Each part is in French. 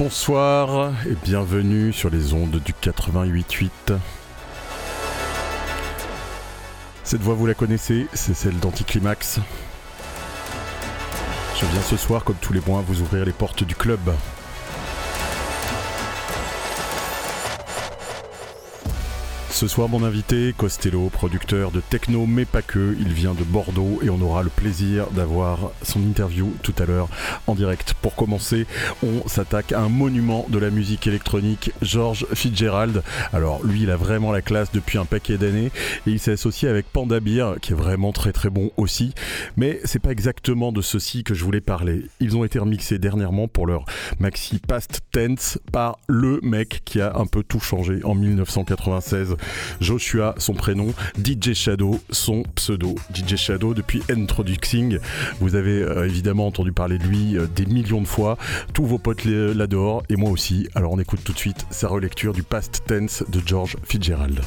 Bonsoir et bienvenue sur les ondes du 88.8. Cette voix, vous la connaissez, c'est celle d'Anticlimax. Je viens ce soir, comme tous les mois, vous ouvrir les portes du club. Ce soir, mon invité, Costello, producteur de techno, mais pas que. Il vient de Bordeaux et on aura le plaisir d'avoir son interview tout à l'heure en direct. Pour commencer, on s'attaque à un monument de la musique électronique, George Fitzgerald. Alors, lui, il a vraiment la classe depuis un paquet d'années et il s'est associé avec Panda qui est vraiment très très bon aussi. Mais c'est pas exactement de ceci que je voulais parler. Ils ont été remixés dernièrement pour leur maxi Past Tense par le mec qui a un peu tout changé en 1996. Joshua, son prénom, DJ Shadow, son pseudo. DJ Shadow, depuis Introducing, vous avez euh, évidemment entendu parler de lui euh, des millions de fois. Tous vos potes l'adorent, et moi aussi. Alors on écoute tout de suite sa relecture du Past Tense de George Fitzgerald.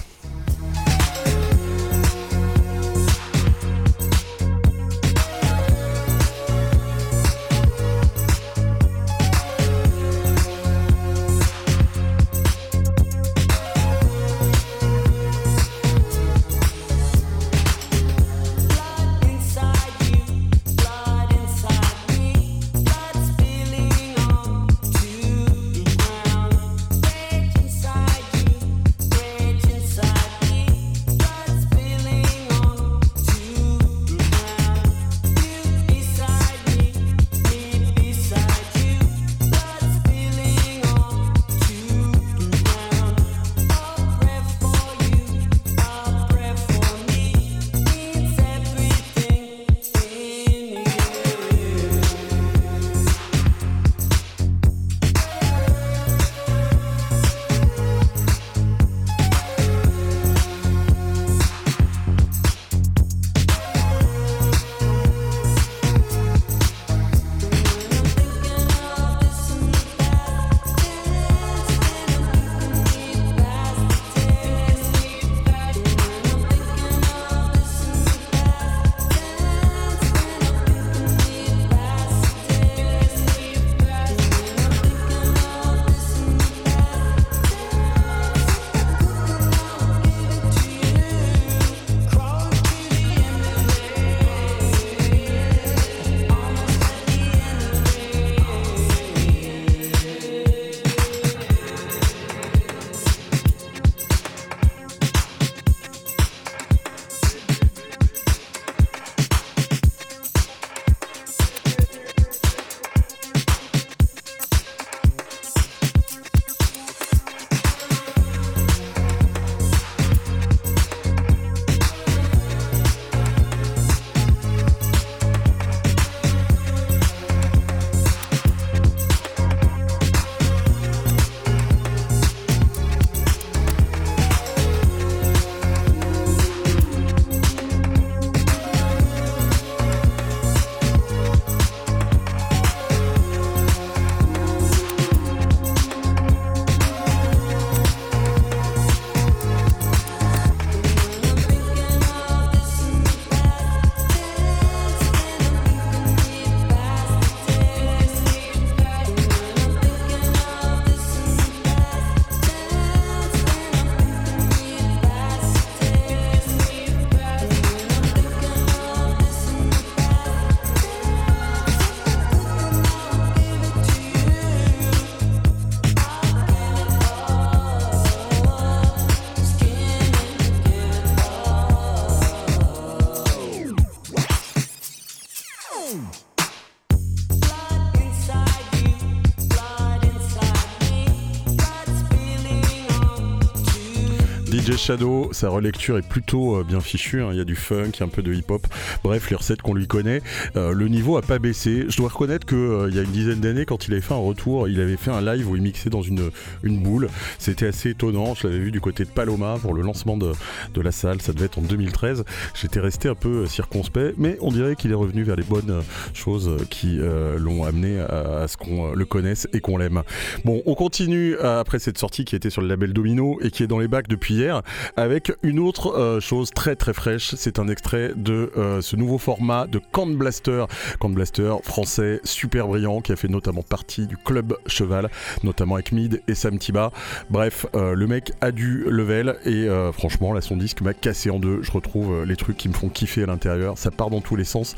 Shadow, sa relecture est plutôt euh, bien fichue. hein. Il y a du funk, un peu de hip-hop. Bref, les recettes qu'on lui connaît. Euh, le niveau a pas baissé. Je dois reconnaître que euh, y a une dizaine d'années, quand il avait fait un retour, il avait fait un live où il mixait dans une, une boule. C'était assez étonnant. Je l'avais vu du côté de Paloma pour le lancement de, de la salle. Ça devait être en 2013. J'étais resté un peu circonspect, mais on dirait qu'il est revenu vers les bonnes choses qui l'ont amené à, ce qu'on le connaisse et qu'on l'aime. Bon, on continue après cette sortie qui était sur le label Domino et qui est dans les bacs depuis hier avec une autre euh, chose très très fraîche. C'est un extrait de euh, ce nouveau format de Can Blaster. Can Blaster français super brillant qui a fait notamment partie du club Cheval, notamment avec Mid et Sam Tiba. Bref, euh, le mec a du level et franchement là son disque m'a cassé en deux. Je retrouve les trucs qui me font kiffer à l'intérieur. Ça part dans tous les sens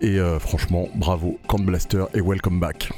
et franchement bravo Can Blaster et welcome back.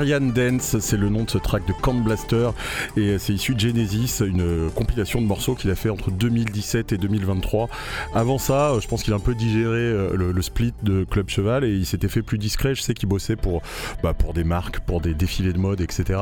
Aerian Dance, c'est le nom de ce track de Camp Blaster et c'est issu de Genesis, une compilation de morceaux qu'il a fait entre 2017 et 2023. Avant ça, je pense qu'il a un peu digéré euh, le, split de Club Cheval et il s'était fait plus discret. Je sais qu'il bossait pour, bah, des marques, pour des défilés de mode, etc.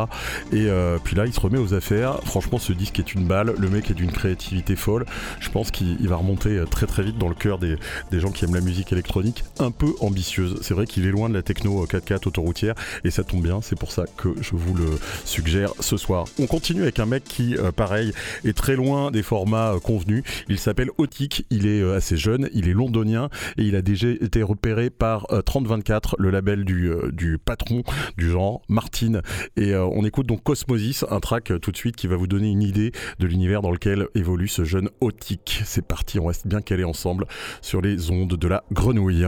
Et euh, puis là, il se remet aux affaires. Franchement, ce disque est une balle. Le mec est d'une créativité folle. Je pense qu'il va remonter euh, très très vite dans le cœur des, des gens qui aiment la musique électronique, un peu ambitieuse. C'est vrai qu'il est loin de la techno 4x4 autoroutière et ça tombe bien, c'est pour ça que je vous le suggère ce soir. On continue avec un mec qui, euh, pareil, est très loin des formats euh, convenus. Il s'appelle Otik, il est euh, assez jeune, il est londonien et il a déjà été repéré par 3024, le label du, patron du genre, Martin. Et on écoute donc Cosmosis, un track tout de suite qui va vous donner une idée de l'univers dans lequel évolue ce jeune Otik. C'est parti, on reste bien calé ensemble sur les ondes de la grenouille.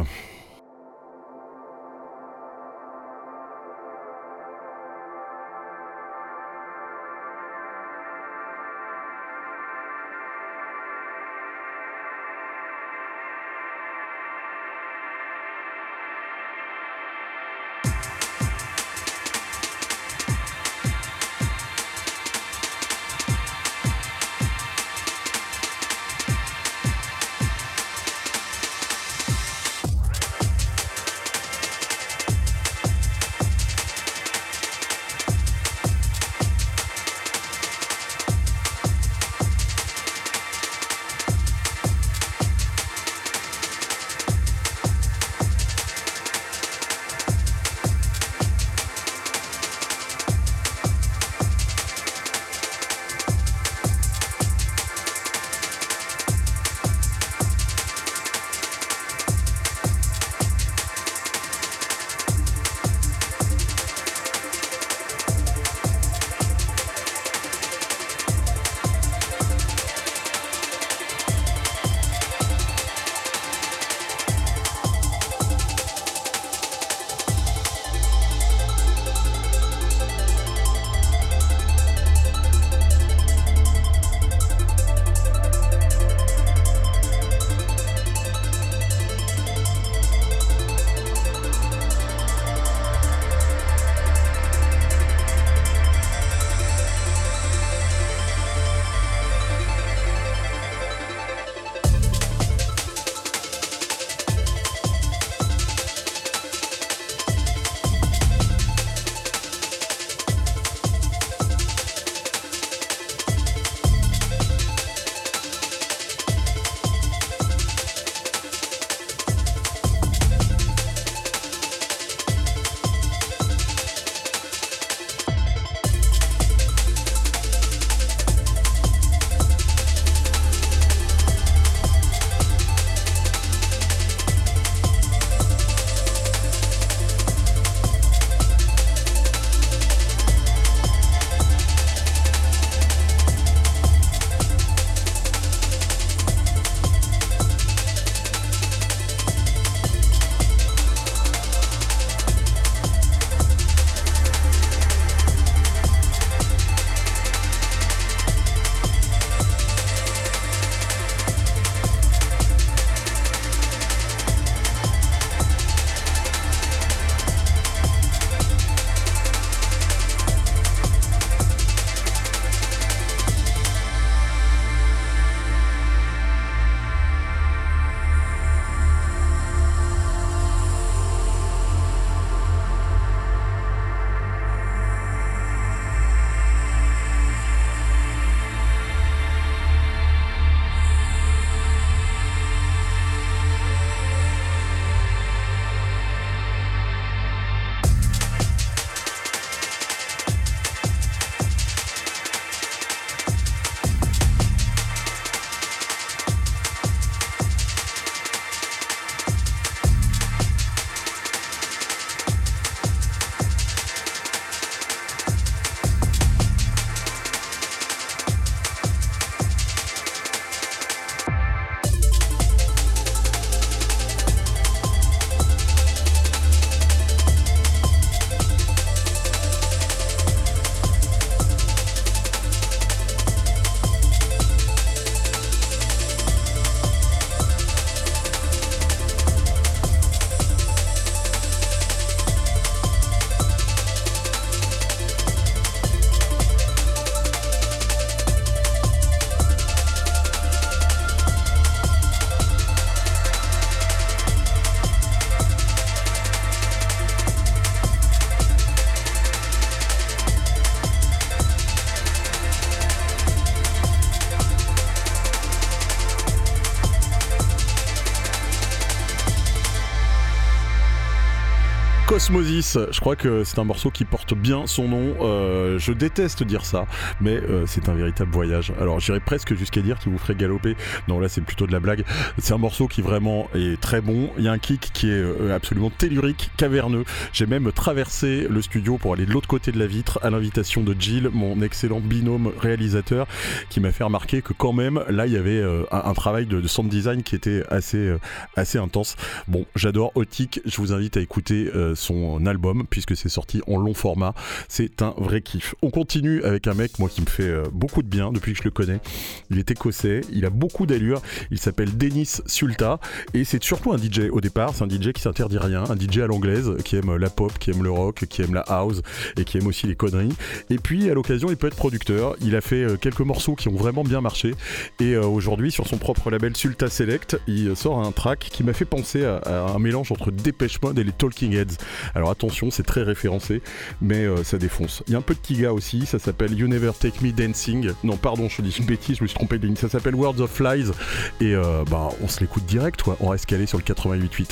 Osmosis, je crois que c'est un morceau qui porte bien son nom. Euh, je déteste dire ça, mais euh, c'est un véritable voyage. Alors j'irais presque jusqu'à dire qu'il vous ferait galoper. Non, là c'est plutôt de la blague. C'est un morceau qui vraiment est très bon. Il y a un kick qui est euh, absolument tellurique, caverneux. J'ai même traversé le studio pour aller de l'autre côté de la vitre à l'invitation de Jill, mon excellent binôme réalisateur, qui m'a fait remarquer que quand même là il y avait un, travail de, de, sound design qui était assez assez intense. Bon, j'adore Otik. Je vous invite à écouter son album puisque c'est sorti en long format. C'est un vrai kiff. On continue avec un mec moi qui me fait euh, beaucoup de bien depuis que je le connais. Il est écossais, il a beaucoup d'allure. Il s'appelle Denis Sulta et c'est surtout un DJ au départ. C'est un DJ qui s'interdit rien, un DJ à l'anglaise qui aime la pop, qui aime le rock, qui aime la house et qui aime aussi les conneries. Et puis à l'occasion, il peut être producteur. Il a fait euh, quelques morceaux qui ont vraiment bien marché et euh, aujourd'hui sur son propre label Sulta Select, il sort un track qui m'a fait penser à, un mélange entre Dépêche Mode et les Talking Heads. Alors attention, c'est très référencé, euh, ça défonce. Il y a un peu de Tiga aussi, ça s'appelle You Never Take Me Dancing. Non, pardon, je dis une bêtise, je me suis trompé de ligne. Ça s'appelle Words of Flies. Et euh, bah, on se l'écoute direct. On reste calé sur le 88.8.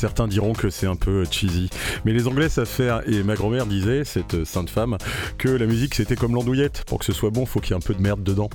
certains diront que c'est un peu cheesy. Mais les Anglais savent faire, et ma grand-mère disait, cette sainte femme, que la musique c'était comme l'andouillette. Pour que ce soit bon, faut qu'il y ait un peu de merde dedans.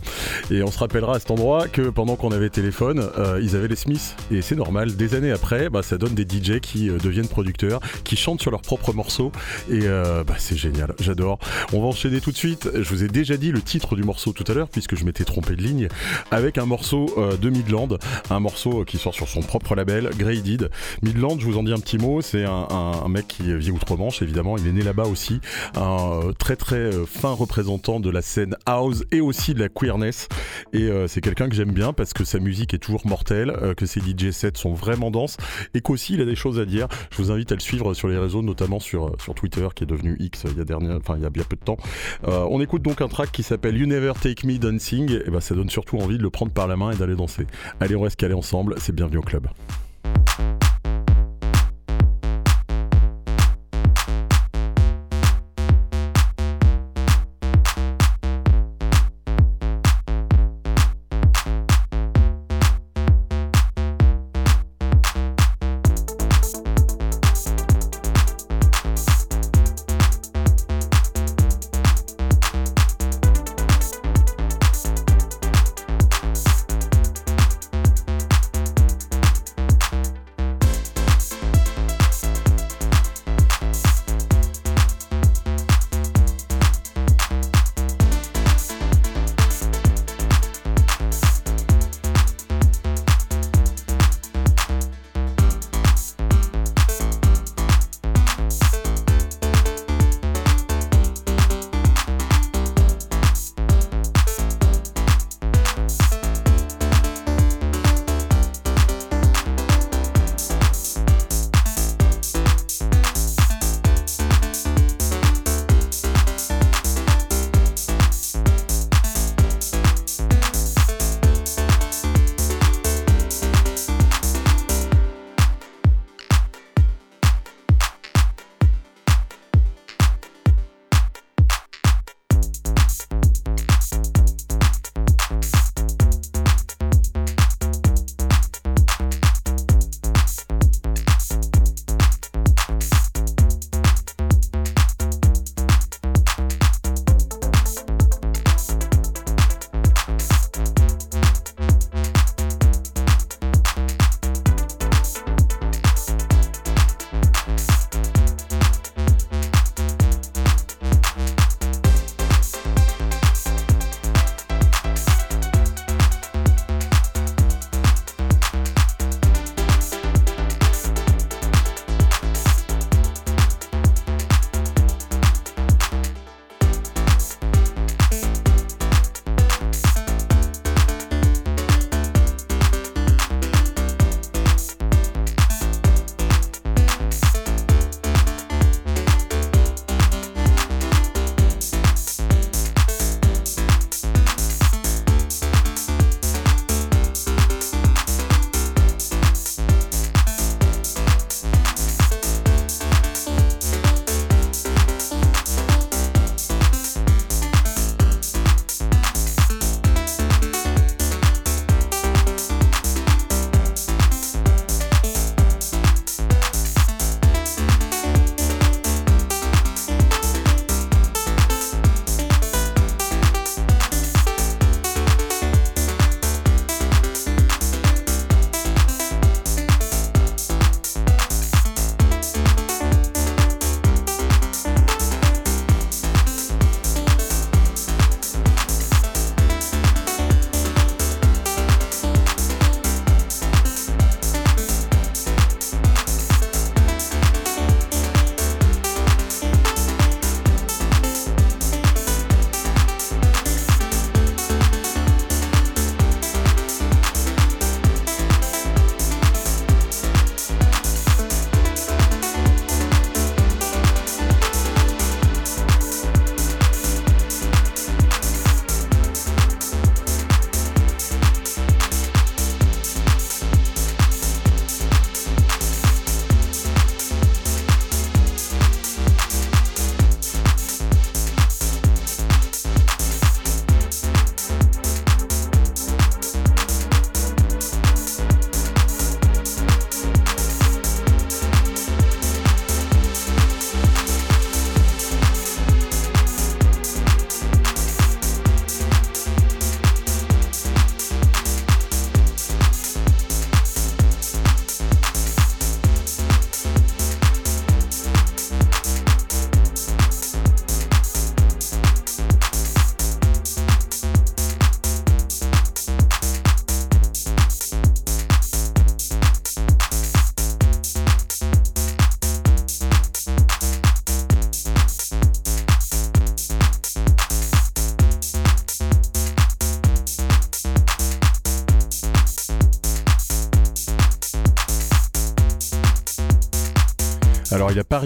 Et on se rappellera à cet endroit que pendant qu'on avait téléphone, euh, ils avaient les Smiths. Et c'est normal, des années après, bah, ça donne des DJ qui euh, deviennent producteurs, qui chantent sur leurs propres morceaux. Et euh, bah, c'est génial, j'adore. On va enchaîner tout de suite. Je vous ai déjà dit le titre du morceau tout à l'heure, puisque je m'étais trompé de ligne, avec un morceau de Midland, un morceau qui sort sur son propre label, Graded. Midland, je vous en dis un petit mot, c'est un, mec qui vit outre-Manche, évidemment. Il est né là-bas aussi. Un très très fin représentant de la scène house et aussi de la queerness. Et c'est quelqu'un que j'aime bien parce que sa musique est toujours mortelle, que ses DJ sets sont vraiment denses et qu'aussi il a des choses à dire. Je vous invite à le suivre sur les réseaux, notamment sur, Twitter qui est devenu X il y a, dernière, il y a bien peu de temps. on écoute donc un track qui s'appelle You Never Take Me Dancing. Et ben ça donne surtout envie de le prendre par la main et d'aller danser. Allez, on reste calé ensemble. C'est bienvenu au club.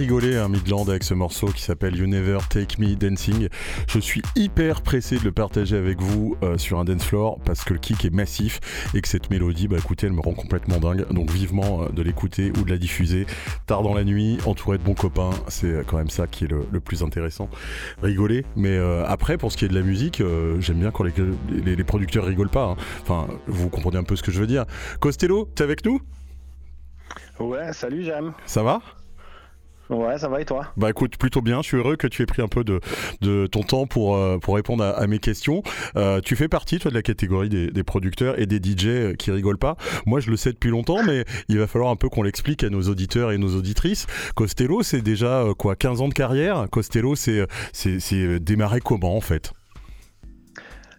Pas rigolé hein, Midland avec ce morceau qui s'appelle You Never Take Me Dancing. Je suis hyper pressé de le partager avec vous euh, sur un dance floor parce que le kick est massif et que cette mélodie, bah écoutez, elle me rend complètement dingue. Donc vivement euh, de l'écouter ou de la diffuser tard dans la nuit, entouré de bons copains. C'est euh, quand même ça qui est le, le plus intéressant. Rigoler. Mais euh, après, pour ce qui est de la musique, j'aime bien quand les, les- les producteurs rigolent pas. hein. Enfin, vous comprenez un peu ce que je veux dire. Costello, t'es avec nous? Ouais, salut, j'aime. Ça va? Ouais, ça va et toi? Bah écoute, plutôt bien. Je suis heureux que tu aies pris un peu de, de ton temps pour, euh, pour répondre à, à mes questions. Euh, tu fais partie, toi, de la catégorie des, des producteurs et des DJ qui rigolent pas. Moi, je le sais depuis longtemps, mais il va falloir un peu qu'on l'explique à nos auditeurs et nos auditrices. Costello, c'est déjà euh, quoi, 15 ans de carrière? Costello, c'est euh, démarré comment en fait?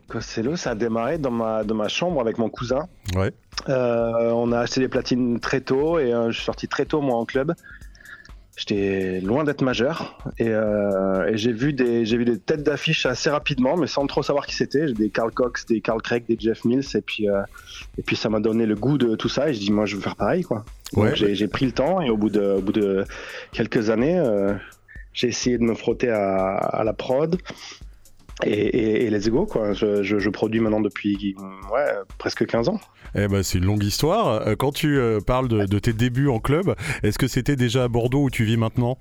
Costello, ça a démarré dans ma, dans ma chambre avec mon cousin. Ouais. Euh, on a acheté des platines très tôt et euh, je suis sorti très tôt, moi, en club. J'étais loin d'être majeur et, euh, et j'ai vu des j'ai vu des têtes d'affiche assez rapidement, mais sans trop savoir qui c'était. J'ai des Carl Cox, des Carl Craig, des Jeff Mills et puis euh, et puis ça m'a donné le goût de tout ça et je dis moi je veux faire pareil quoi. Ouais. j'ai j'ai pris le temps et au bout de au bout de quelques années, euh, j'ai essayé de me frotter à, à la prod. Et, et, et let's go quoi. Je, je, je produis maintenant depuis ouais, presque 15 ans. Eh ben, c'est une longue histoire. Euh, Quand tu euh, parles de, de tes débuts en club, est-ce que c'était déjà à Bordeaux où tu vis maintenant?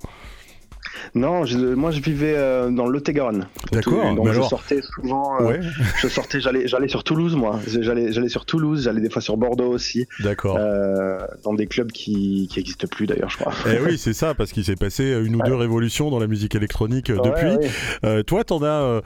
Non, je- moi je vivais euh, dans le Lot-et-Garonne. D'accord. Donc je alors- sortais souvent. euh, Ouais, Je sortais, j'allais, j'allais sur Toulouse moi. J'allais, j'allais sur Toulouse, j'allais des fois sur Bordeaux aussi, d'accord. euh, dans des clubs qui, qui existent plus d'ailleurs, je crois. Eh oui, c'est ça, parce qu'il s'est passé une ou deux révolutions dans la musique électronique euh, depuis. Ouais, toi, t'en as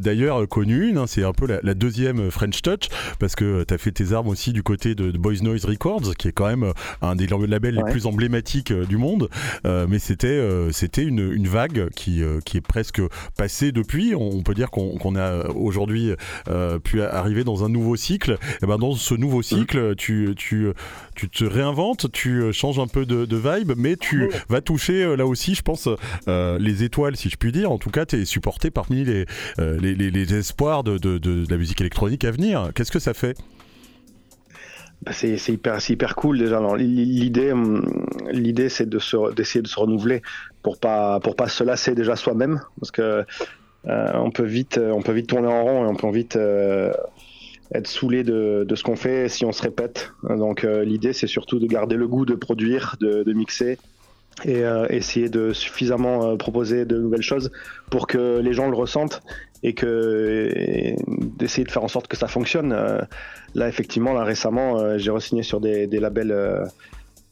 d'ailleurs connu une, hein, c'est un peu la, la deuxième French Touch, parce que t'as fait tes armes aussi du côté de, de Boys Noise Records, qui est quand même un des labels les plus emblématiques du monde. Mais c'était c'était une, une vague qui, euh, qui est presque passée depuis. On, peut dire qu'on a aujourd'hui euh, pu arriver dans un nouveau cycle. Et ben dans ce nouveau cycle, tu, tu, tu te réinventes, tu changes un peu de, vibe, mais tu vas toucher euh, là aussi, je pense, les étoiles, si je puis dire. En tout cas, tu es supporté parmi les, les, espoirs de, de- la musique électronique à venir. Qu'est-ce que ça fait? C'est, c'est hyper, cool déjà. Hum, l'idée, c'est d'essayer de se renouveler pour pas, pour pas se lasser déjà soi-même, parce que euh, on peut vite, euh, peut vite tourner en rond et on peut vite euh, être saoulé de, ce qu'on fait si on se répète. Donc euh, l'idée, c'est surtout de garder le goût de produire, de, de mixer et essayer de suffisamment proposer de nouvelles choses pour que les gens le ressentent et que d'essayer de faire en sorte que ça fonctionne. Euh, là, effectivement, là récemment, euh, j'ai re-signé sur des, labels euh,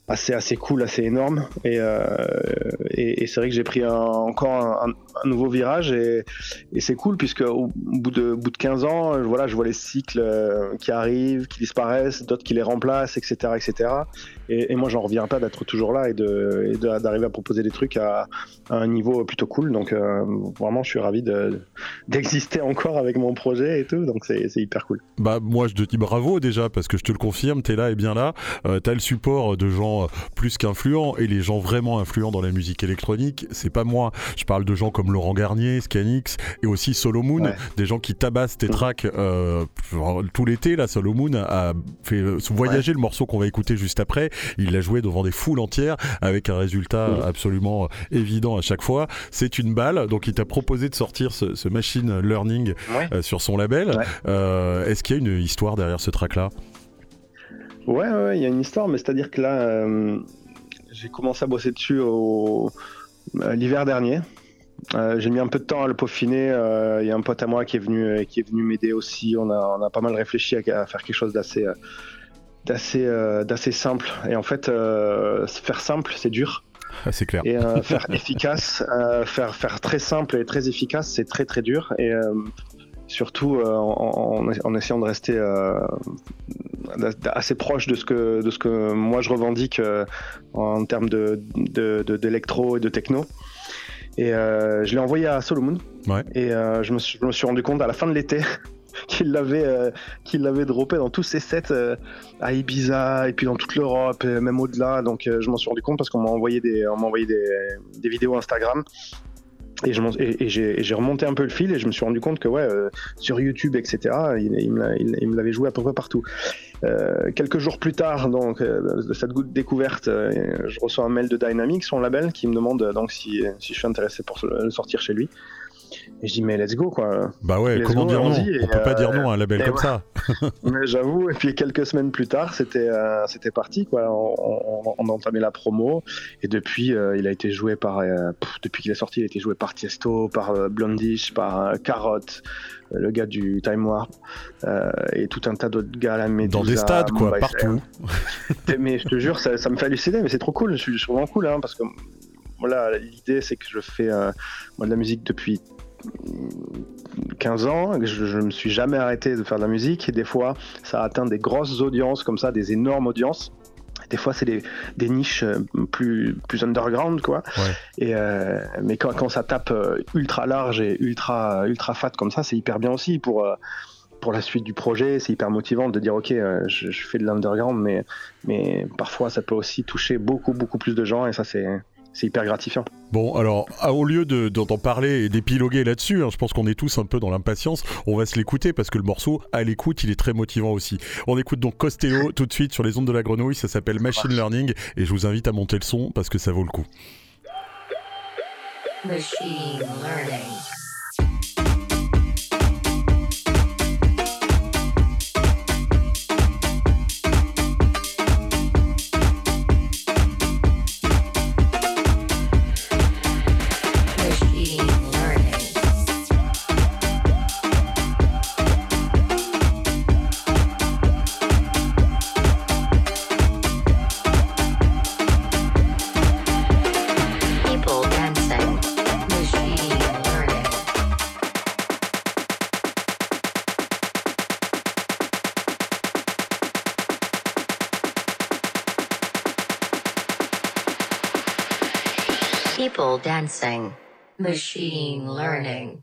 assez assez cool, assez énormes et, c'est vrai que j'ai pris encore un, nouveau virage et, et c'est cool puisque au bout de, bout de 15 ans, voilà, je vois les cycles qui arrivent, qui disparaissent, d'autres qui les remplacent, etc., etc. Et, et moi, j'en reviens pas d'être toujours là et de- et de- d'arriver à proposer des trucs à, à un niveau plutôt cool. Donc euh, vraiment, je suis ravi de- d'exister encore avec mon projet et tout. Donc c'est hyper cool. Bah moi je te dis bravo déjà parce que je te le confirme, t'es là et bien là. Euh, T'as le support de gens plus qu'influents et les gens vraiment influents dans la musique électronique, c'est pas moi. Je parle de gens comme Laurent Garnier, Scanix et aussi Solomon, Ouais. des gens qui tabassent tes tracks euh, tout l'été. Là, Solomon a fait voyager le morceau qu'on va écouter juste après. Il l'a joué devant des foules entières avec un résultat absolument euh, évident à chaque fois. C'est une balle, donc il t'a proposé de sortir ce, ce machine learning Ouais. euh, sur son label. Ouais. Euh, Est-ce qu'il y a une histoire derrière ce track-là? Ouais, il y a une histoire, mais c'est-à-dire que là, euh, j'ai commencé à bosser dessus au, l'hiver dernier. Euh, j'ai mis un peu de temps à le peaufiner. euh, Il y a un pote à moi qui est venu, qui est venu m'aider aussi. On a, on a pas mal réfléchi à, à faire quelque chose d'assez, d'assez, euh, d'assez simple. Et en fait, euh, faire simple, c'est dur. Ah, C'est clair. Et euh, faire efficace, faire, faire très simple et très efficace, c'est très très dur. Et surtout en, en- en essayant de rester assez proche de ce que, de ce que moi je revendique en termes de, d'électro et de techno. Et je l'ai envoyé à Solomon. Ouais. Et je, me suis, je me suis rendu compte à la fin de l'été qu'il l'avait, euh, qu'il l'avait droppé dans tous ses sets euh, à Ibiza et puis dans toute l'Europe, et même au-delà. Donc euh, je m'en suis rendu compte parce qu'on m'a envoyé des, on m'a envoyé des, des vidéos Instagram. Et, je et- et j'ai remonté un peu le fil et je me suis rendu compte que ouais, euh, sur YouTube, etc., il, me l'avait joué à peu près partout. Quelques jours plus tard, donc, de cette goutte découverte, je reçois un mail de Dynamic, son label, qui me demande donc si, si je suis intéressé pour le sortir chez lui. Et je dis, mais let's go, quoi. Bah ouais, Let's comment go, dire non On peut pas euh, dire non à un label et comme ça. Mais J'avoue, et puis quelques semaines plus tard, c'était euh, c'était parti, quoi. On, on- on a entamé la promo, et depuis, euh, il a été joué par, euh, pff, depuis qu'il est sorti, il a été joué par Tiesto, par euh, Blondish, par euh, Carrot, euh, le gars du Time Warp, euh, et tout un tas d'autres gars, la Medusa, Dans des stades, quoi, Mumbai partout. Mais je te jure, ça, ça me fait halluciner, mais c'est trop cool, je suis, je suis vraiment cool, hein, parce que voilà, l'idée, c'est que je fais euh, moi, de la musique depuis 15 ans, je, je me suis jamais arrêté de faire de la musique et des fois ça atteint des grosses audiences comme ça, des énormes audiences. Des fois c'est des, des niches euh, plus, plus underground quoi. Ouais. Et euh, mais quand, quand ça tape euh, ultra large et ultra ultra fat comme ça, c'est hyper bien aussi pour pour la suite du projet. C'est hyper motivant de dire ok, je, je fais de l'underground, mais mais parfois ça peut aussi toucher beaucoup beaucoup plus de gens et ça c'est c'est hyper gratifiant. Bon, alors, ah, au lieu de- d'en d'en parler et d'épiloguer là-dessus, hein, je pense qu'on est tous un peu dans l'impatience, on va se l'écouter parce que le morceau, à l'écoute, il est très motivant aussi. On écoute donc Costello tout de suite sur les ondes de la grenouille, ça s'appelle Machine Learning et je vous invite à monter le son parce que ça vaut le coup. Machine learning. Machine learning.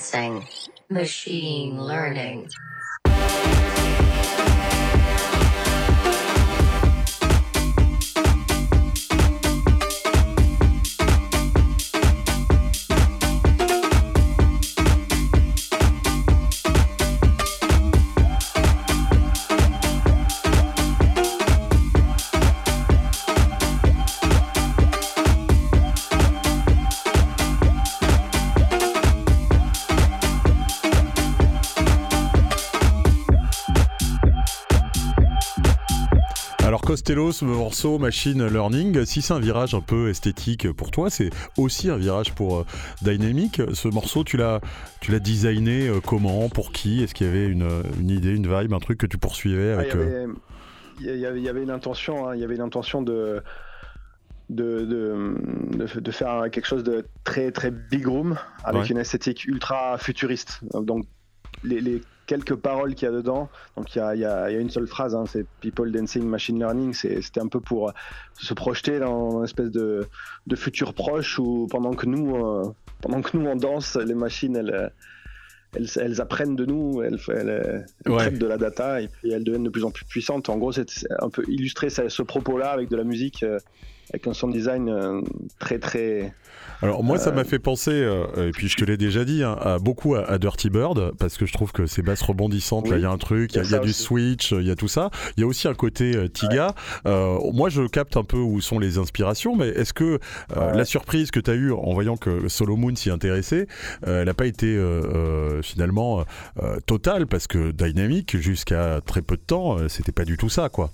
People dancing. Machine learning. Costello, ce morceau Machine Learning, si c'est un virage un peu esthétique pour toi, c'est aussi un virage pour euh, Dynamic. Ce morceau, tu l'as, tu l'as designé euh, comment, pour qui? Est-ce qu'il y avait une, une idée, une vibe, un truc que tu poursuivais Ah, avec il, y avait, il y avait- il y avait une intention, hein, il y avait une intention de, de, de, faire quelque chose de très très big room avec Ouais. une esthétique ultra futuriste. Donc les, les quelques paroles qu'il y a dedans, donc il y a, il y a- il y a une seule phrase, hein, c'est People Dancing Machine Learning, c'était un peu pour euh, se projeter dans une espèce de, de futur proche où pendant que nous, euh, pendant que nous on danse, les machines elles, euh, elles, elles apprennent de nous, elles, elles, elles Ouais. traitent de la data et puis elles deviennent de plus en plus puissantes. En gros, c'est c'est un peu illustrer ce, ce propos-là avec de la musique euh, avec un sound design euh, très très Alors moi, ça Euh, m'a fait penser, euh, et puis je te l'ai déjà dit, hein, à, beaucoup à, à Dirty Bird, parce que je trouve que ces basses rebondissantes, là, il y a un truc, il y a, il y a il y a ça du switch, il y a tout ça. Il y a aussi un côté Tiga. Moi, je capte un peu où sont les inspirations, mais est-ce que Ouais. la surprise que tu as eue en voyant que Solomon s'y intéressait, elle n'a pas été finalement totale, parce que Dynamic, jusqu'à très peu de temps, c'était pas du tout ça, quoi.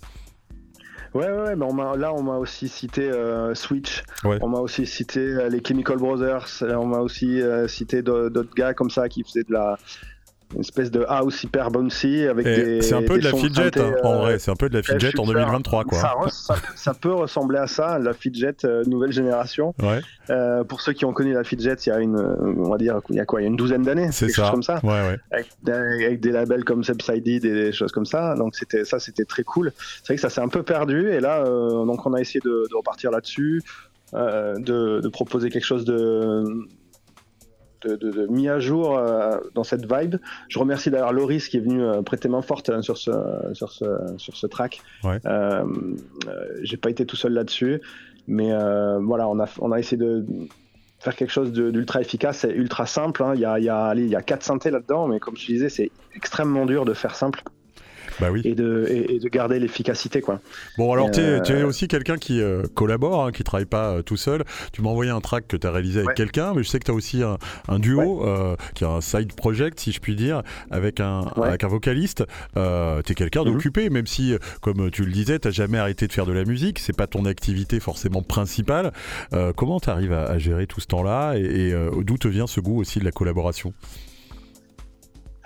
Ouais, ouais, ouais, mais on m'a- là on m'a aussi cité euh, Switch, Ouais. on m'a aussi cité euh, les Chemical Brothers, euh, on m'a aussi euh, cité d'autres gars comme ça qui faisaient de la une espèce de house hyper bouncy avec Et des. C'est un peu des de la fidget, hein, en euh, vrai, c'est un peu de la fidget en future. 2023, quoi. Ça, re- ça, ça peut ressembler à ça, la fidget euh, nouvelle génération. Ouais, Euh, pour ceux qui ont connu la fidget, il y a une, on va dire, il y a quoi, il y a une douzaine d'années, c'est quelque chose ça. comme ça Ouais, ouais. avec, avec des labels comme Subsided et des choses comme ça. Donc c'était ça, c'était très cool. C'est vrai que ça s'est un peu perdu et là, donc on a essayé de, de repartir là-dessus, euh, de, de proposer quelque chose de de, de- de mis à jour euh, dans cette vibe. Je remercie d'ailleurs Loris qui est venu euh, prêter main forte euh, sur ce sur ce sur ce track. Ouais. Euh, J'ai pas été tout seul là-dessus, mais voilà, on a on a essayé de faire quelque chose d'ultra efficace et ultra simple. hein. Il y a il y a allez, il y a quatre synthés là-dedans, mais comme je disais, c'est extrêmement dur de faire simple Bah oui. et de et, et de garder l'efficacité quoi. Bon, alors tu es, Euh, es aussi quelqu'un qui euh, collabore, hein, qui travaille pas euh, tout seul. Tu m'as envoyé un track que tu as réalisé avec Ouais. quelqu'un, mais je sais que tu as aussi un, un duo, euh, qui est un side project, si je puis dire, avec un, Ouais. avec un vocaliste. Euh, tu es quelqu'un Mhm. d'occupé, même si, comme tu le disais, tu jamais arrêté de faire de la musique. C'est pas ton activité forcément principale. Euh, comment tu arrives à, à gérer tout ce temps-là et, et, euh, d'où te vient ce goût aussi de la collaboration?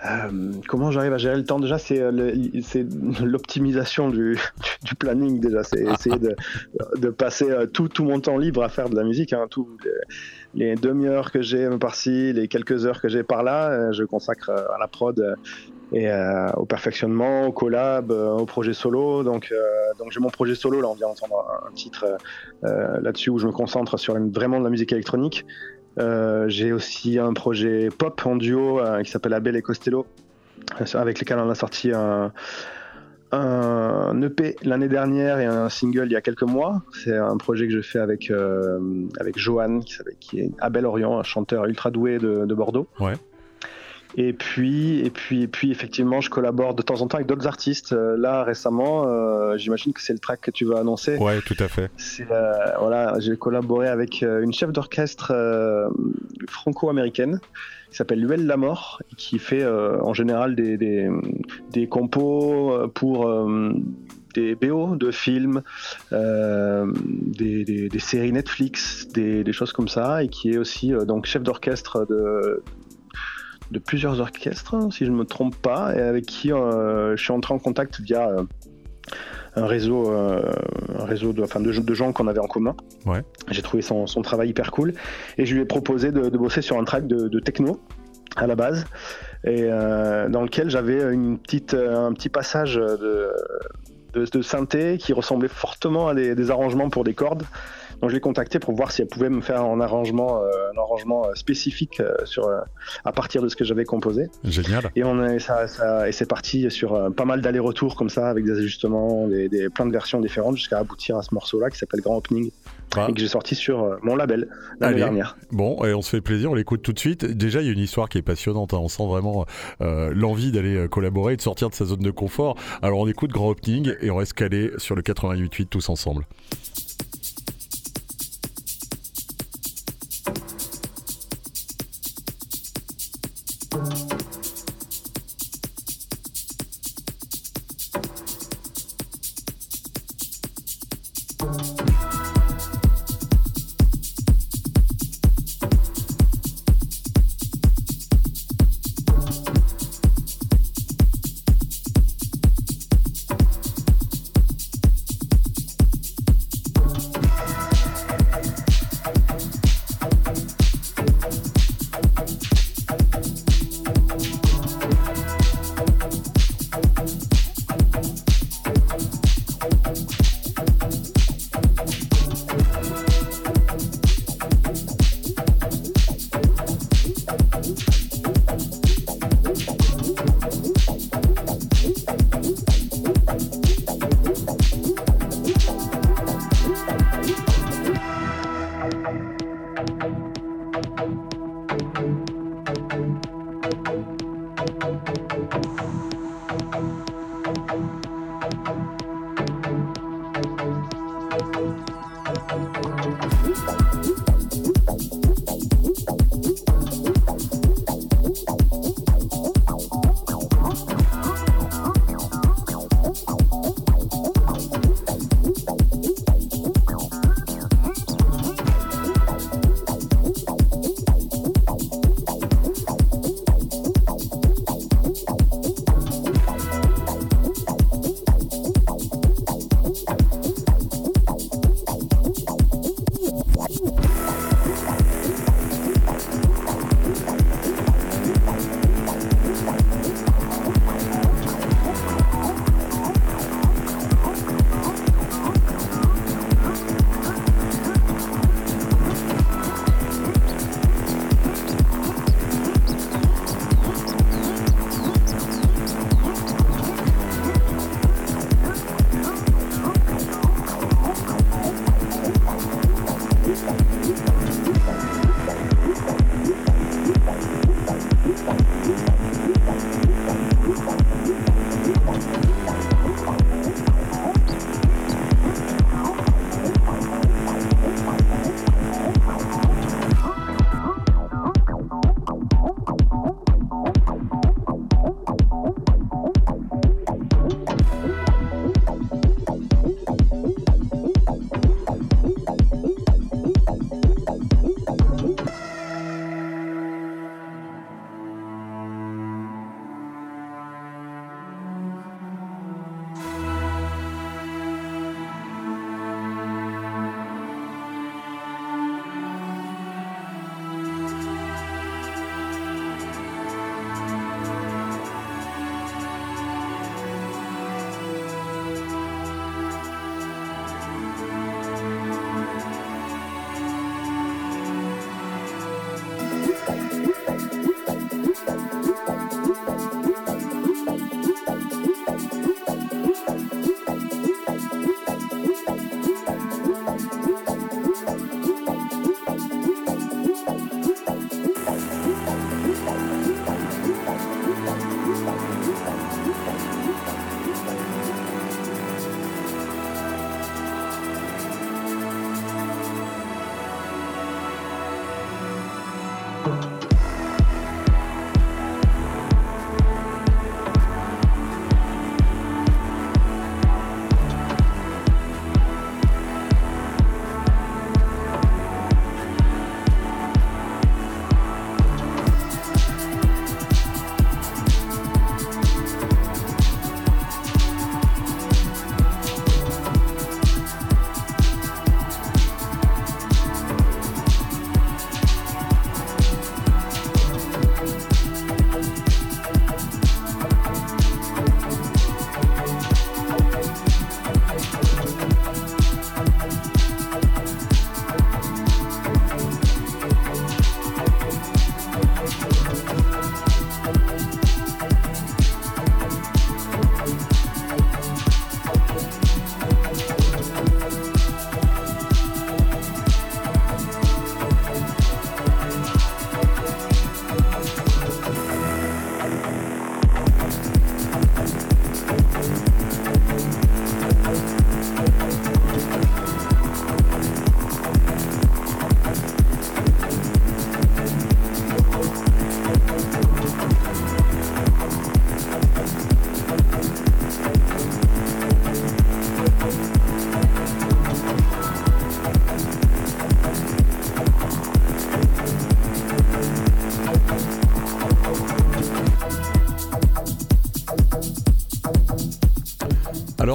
Euh, comment j'arrive à gérer le temps? Déjà C'est euh, l'optimisation du, planning déjà. C'est essayer de, passer euh, tout, mon temps libre à faire de la musique. Hein, les, demi-heures que j'ai par-ci, les quelques heures que j'ai par-là, je consacre à la prod et au perfectionnement, au collab, au projet solo. Donc, j'ai mon projet solo. Là, on vient d'entendre un, titre là-dessus où je me concentre sur vraiment de la musique électronique. Euh, j'ai aussi un projet pop en duo euh, qui s'appelle Abel et Costello, avec lequel on a sorti un, un EP l'année dernière et un single il y a quelques mois. C'est un projet que je fais avec, euh, avec Johan, qui est Abel Orient, un chanteur ultra doué de, de Bordeaux. Ouais. Et puis, et puis, et puis, effectivement, je collabore de temps en temps avec d'autres artistes. Euh, là, récemment, euh, j'imagine que c'est le track que tu vas annoncer. Ouais, tout à fait. C'est euh, voilà, j'ai collaboré avec euh, une chef d'orchestre franco-américaine qui s'appelle Luelle Lamort et qui fait en général des, des, des compos pour des BO de films, euh, des, des, des séries Netflix, des, des choses comme ça et qui est aussi euh, donc chef d'orchestre de de plusieurs orchestres, hein, si je ne me trompe pas, et avec qui euh, je suis entré en contact via euh, un réseau, euh, un réseau de, enfin, de, de gens qu'on avait en commun. Ouais. J'ai trouvé son, son travail hyper cool et je lui ai proposé de, de bosser sur un track de, de techno à la base et euh, dans lequel j'avais une petite, un petit passage de, de, de synthé qui ressemblait fortement à des, des arrangements pour des cordes. Donc je l'ai contacté pour voir si elle pouvait me faire un arrangement, euh, un arrangement euh, spécifique euh, sur, à partir de ce que j'avais composé. Génial. Et, on est, ça, ça- et c'est parti sur pas mal d'allers-retours comme ça, avec des ajustements, des, des- plein de versions différentes, jusqu'à aboutir à ce morceau-là qui s'appelle Grand Opening, Ah. et que j'ai sorti sur mon label l'année dernière. Bon, et on se fait plaisir, on l'écoute tout de suite. Déjà, il y a une histoire qui est passionnante. hein. On sent vraiment euh, l'envie d'aller collaborer et de sortir de sa zone de confort. Alors, on écoute Grand Opening et on reste calé sur le 88.8 tous ensemble.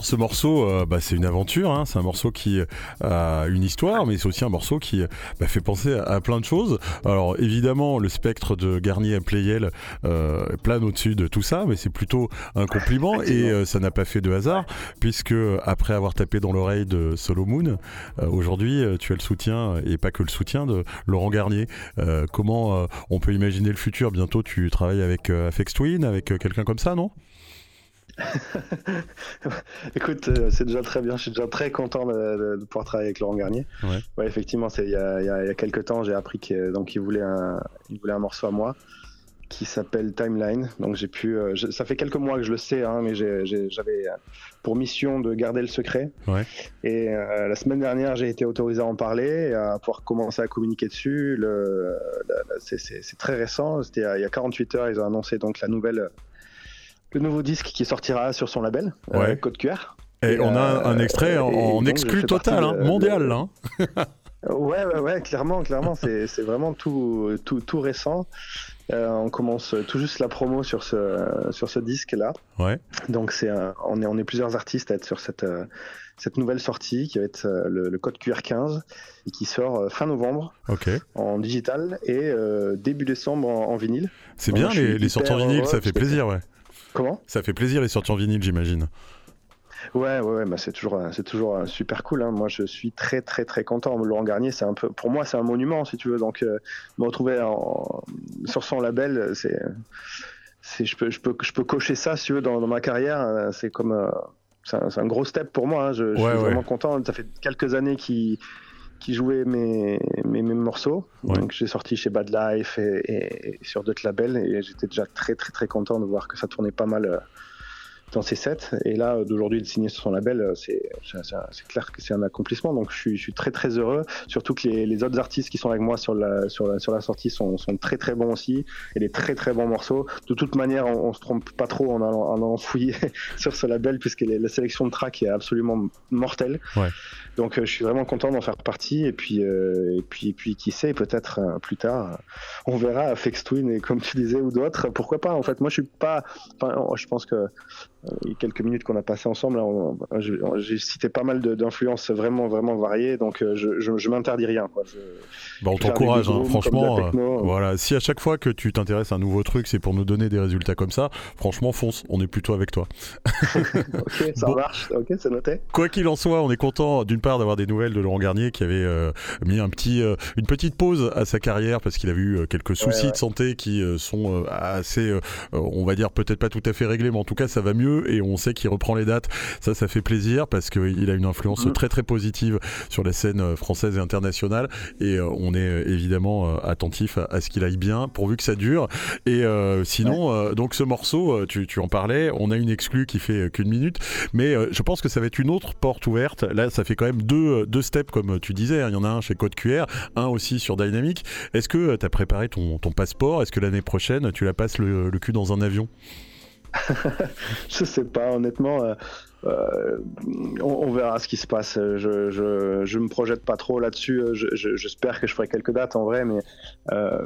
Ce morceau, euh, bah, c'est une aventure, hein. c'est un morceau qui a une histoire, mais c'est aussi un morceau qui bah, fait penser à, à, plein de choses. Alors évidemment, le spectre de Garnier à Playel euh, plane au-dessus de tout ça, mais c'est plutôt un compliment et euh, ça n'a pas fait de hasard, puisque après avoir tapé dans l'oreille de Solomon, euh, aujourd'hui euh, tu as le soutien, et pas que le soutien, de Laurent Garnier. Euh, comment euh, on peut imaginer le futur? Bientôt tu travailles avec euh, Afex Twin, avec euh, quelqu'un comme ça, non? Écoute, euh, c'est déjà très bien. Je suis déjà très content de, pouvoir travailler avec Laurent Garnier. Ouais. effectivement, c'est il y a, y y quelques temps, j'ai appris qu'il il voulait un, il voulait un morceau à moi qui s'appelle Timeline. Donc j'ai pu, euh, je- ça fait quelques mois que je le sais, hein, mais j'avais euh, pour mission de garder le secret. Ouais. Et euh, la semaine dernière, j'ai été autorisé à en parler, à pouvoir commencer à communiquer dessus. C'est- très récent. C'était il y a- il y a 48 heures, ils ont annoncé donc la nouvelle, le nouveau disque qui sortira sur son label, euh, Ouais. Code QR. Et, Et, on a un, un euh, extrait en, en exclu total, hein, de- mondial. hein. Ouais, ouais, ouais, clairement, clairement, c'est vraiment tout, tout, tout récent. Euh, on commence tout juste la promo sur ce, sur ce disque-là. Ouais. Donc, c'est on, est, on est plusieurs artistes à être sur cette, cette nouvelle sortie qui va être le, le code QR15 et qui sort fin novembre en digital et euh, début décembre en, en vinyle. C'est bien les, les sorties en vinyle, ça fait plaisir, ouais. Comment? Ça fait plaisir les sorties en vinyle, j'imagine. Ouais, ouais, ouais, bah c'est toujours, c'est toujours super cool. Hein. Moi, je suis très, très, très content. Laurent Garnier, c'est un peu, pour moi, c'est un monument, si tu veux. Donc, euh, me retrouver en- sur son label, c'est, c'est, je peux, je peux, je peux cocher ça, si tu veux, dans, dans ma carrière. euh, C'est comme, euh, c'est un, gros step pour moi. hein. Je, je Ouais, suis ouais. vraiment content. Ça fait quelques années qu'il, qu'il jouait mes, mes, mes morceaux. Ouais. Donc, j'ai sorti chez Bad Life et, et- et sur d'autres labels, et j'étais déjà très, très, très content de voir que ça tournait pas mal. euh, dans ses sets. Et là, euh, d'aujourd'hui, de signer sur son label, euh, c'est clair que c'est un accomplissement. Donc, je suis, je suis très très heureux. Surtout que les, les autres artistes qui sont avec moi sur la, sur la, sur la sortie sont, sont très très bons aussi. Et des très très bons morceaux. De toute manière, on, on se trompe pas trop en allant, en allant fouiller sur ce label, puisque les- la sélection de tracks est absolument mortelle. Ouais. Donc, euh, je suis vraiment content d'en faire partie. Et puis, euh, et puis, et puis qui sait, peut-être euh, plus tard, on verra Fex Twin et comme tu disais, ou d'autres. Pourquoi pas En fait, moi, je suis pas. Je pense que quelques minutes qu'on a passées ensemble, j'ai cité pas mal d'influences vraiment, vraiment variées, donc je, je, je m'interdis rien. Quoi. Je, Bah, on t'encourage, hein, franchement. techno. euh, voilà, si à chaque fois que tu t'intéresses à un nouveau truc, c'est pour nous donner des résultats comme ça, franchement, fonce, on est plutôt avec toi. ok, ça Bon. marche, ok, c'est noté. Quoi qu'il en soit, on est content d'une part d'avoir des nouvelles de Laurent Garnier qui avait euh, mis un petit, euh, une petite pause à sa carrière parce qu'il a eu euh, quelques soucis ouais. de santé qui sont assez, on va dire peut-être pas tout à fait réglés, mais en tout cas ça va mieux et on sait qu'il reprend les dates. Ça, ça fait plaisir parce qu'il a une influence Mhm. très très positive sur la scène française et internationale et on est évidemment attentif à, à ce qu'il aille bien pourvu que ça dure. Et sinon, donc ce morceau, tu, tu en parlais, on a une exclue qui fait qu'une minute, mais je pense que ça va être une autre porte ouverte. Là, ça fait quand même deux, euh, deux steps, comme tu disais. hein. Il y en a un chez Code QR, un aussi sur Dynamic. Est-ce que tu as préparé ton, passeport? Est-ce que l'année prochaine, tu la passes le, cul dans un avion? Je sais pas, honnêtement. euh, euh, on, verra ce qui se passe. Je, je, me projette pas trop là-dessus. Je- je- J'espère que je ferai quelques dates en vrai, mais euh,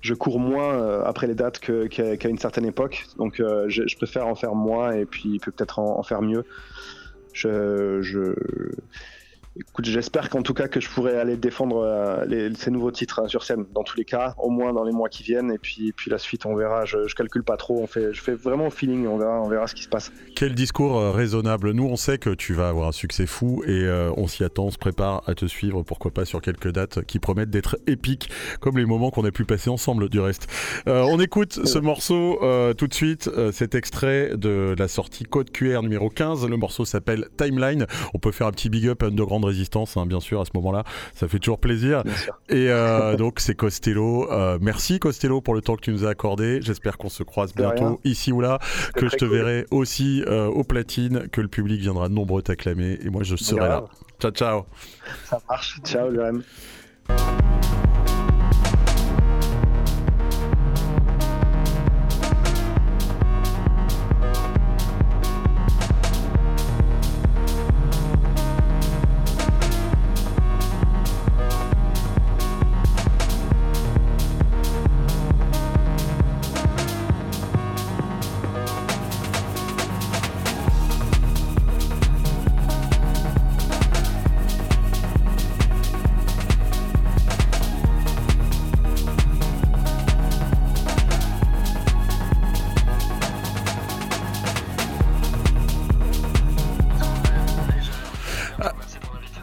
je cours moins euh, après les dates qu'à une certaine époque. Donc euh, je, préfère en faire moins et puis peut-être en faire mieux. Je, je... Écoute, j'espère qu'en tout cas que je pourrai aller défendre euh, les- ces nouveaux titres hein, sur scène, dans tous les cas, au moins dans les mois qui viennent, et puis, puis la suite, on verra. Je, je calcule pas trop, on fait, je fais vraiment au feeling, on verra, on verra ce qui se passe. Quel discours euh, raisonnable. Nous, on sait que tu vas avoir un succès fou et euh, on s'y attend, on se prépare à te suivre, pourquoi pas sur quelques dates qui promettent d'être épiques, comme les moments qu'on a pu passer ensemble du reste. On écoute ce morceau tout de suite, cet extrait de la sortie Code QR numéro 15. Le morceau s'appelle Timeline. On peut faire un petit big up à Underground Résistance, hein, bien sûr, à ce moment-là. Ça fait toujours plaisir. Et euh, donc, c'est Costello. Euh, merci Costello pour le temps que tu nous as accordé. J'espère qu'on se croise De bientôt rien. ici ou là que je te cool. verrai aussi euh, au platine, que le public viendra nombreux t'acclamer et moi je serai là. Ciao ciao. Ça marche. Ciao, Jérém.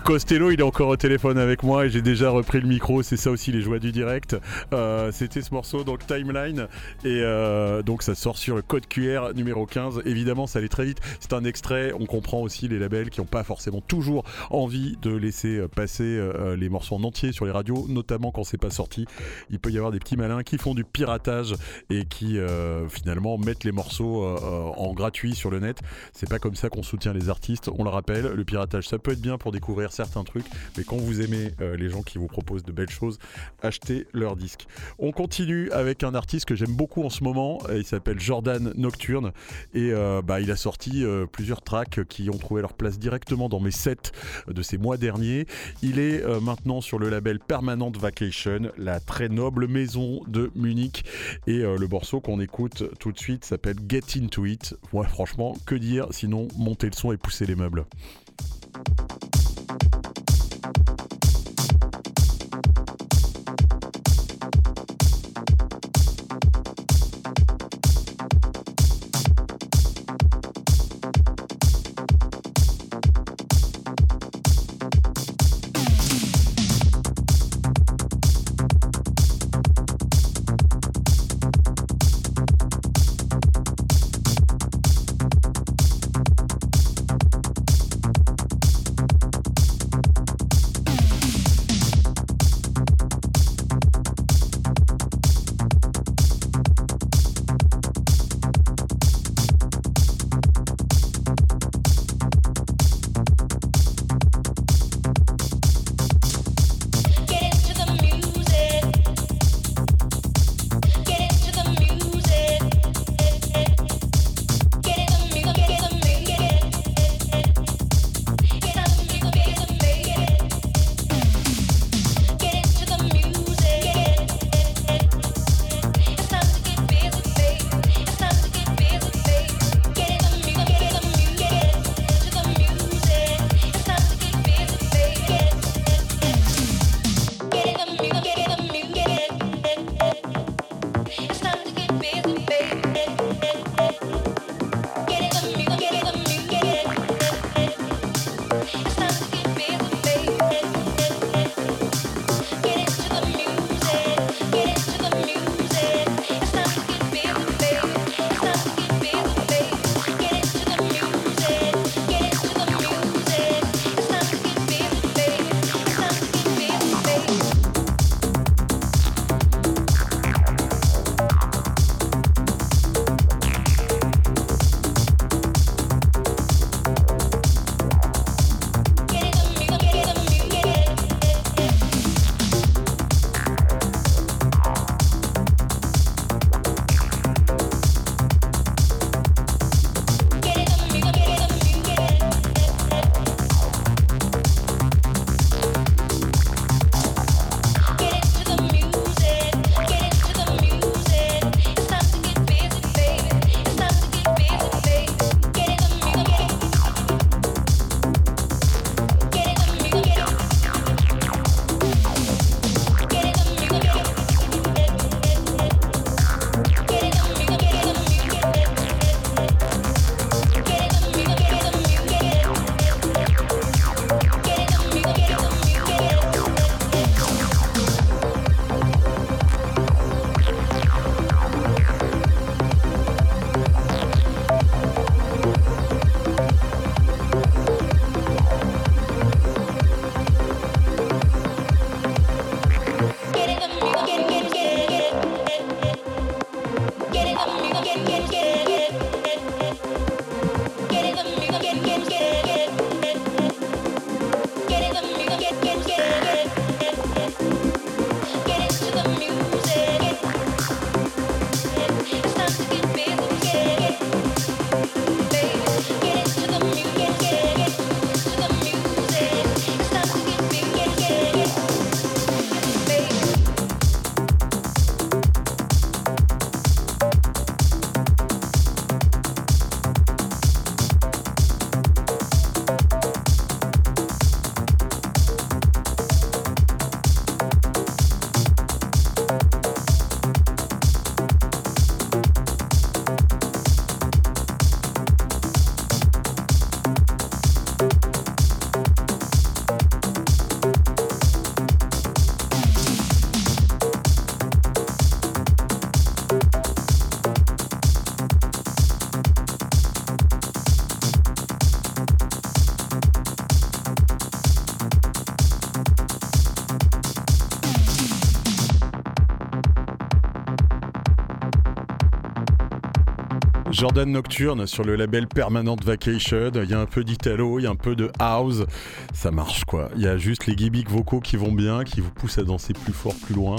Costello, il est encore au téléphone avec moi et j'ai déjà repris le micro. C'est ça aussi les joies du direct. Euh, C'était ce morceau, donc Timeline. Et euh, donc ça sort sur le code QR numéro 15. Évidemment, ça allait très vite. C'est un extrait. On comprend aussi les labels qui n'ont pas forcément toujours envie de laisser euh, passer les morceaux en entier sur les radios, notamment quand c'est pas sorti. Il peut y avoir des petits malins qui font du piratage et qui finalement mettent les morceaux en gratuit sur le net. C'est pas comme ça qu'on soutient les artistes. On le rappelle, le piratage ça peut être bien pour découvrir trucs, mais quand vous aimez euh, les gens qui vous proposent de belles choses, achetez leurs disques. On continue avec un artiste que j'aime beaucoup en ce moment. Il s'appelle Jordan Nocturne et euh, bah, il a sorti euh, plusieurs tracks qui ont trouvé leur place directement dans mes sets de ces mois derniers. Il est euh, maintenant sur le label Permanent Vacation, la très noble maison de Munich. Et euh, le morceau qu'on écoute tout de suite s'appelle Get Into It. Ouais, franchement, que dire sinon monter le son et pousser les meubles. Jordan Nocturne sur le label Permanent Vacation. Il y a un peu d'Italo, il y a un peu de house. Ça marche quoi. Il y a juste les gimmicks vocaux qui vont bien, qui vous poussent à danser plus fort, plus loin.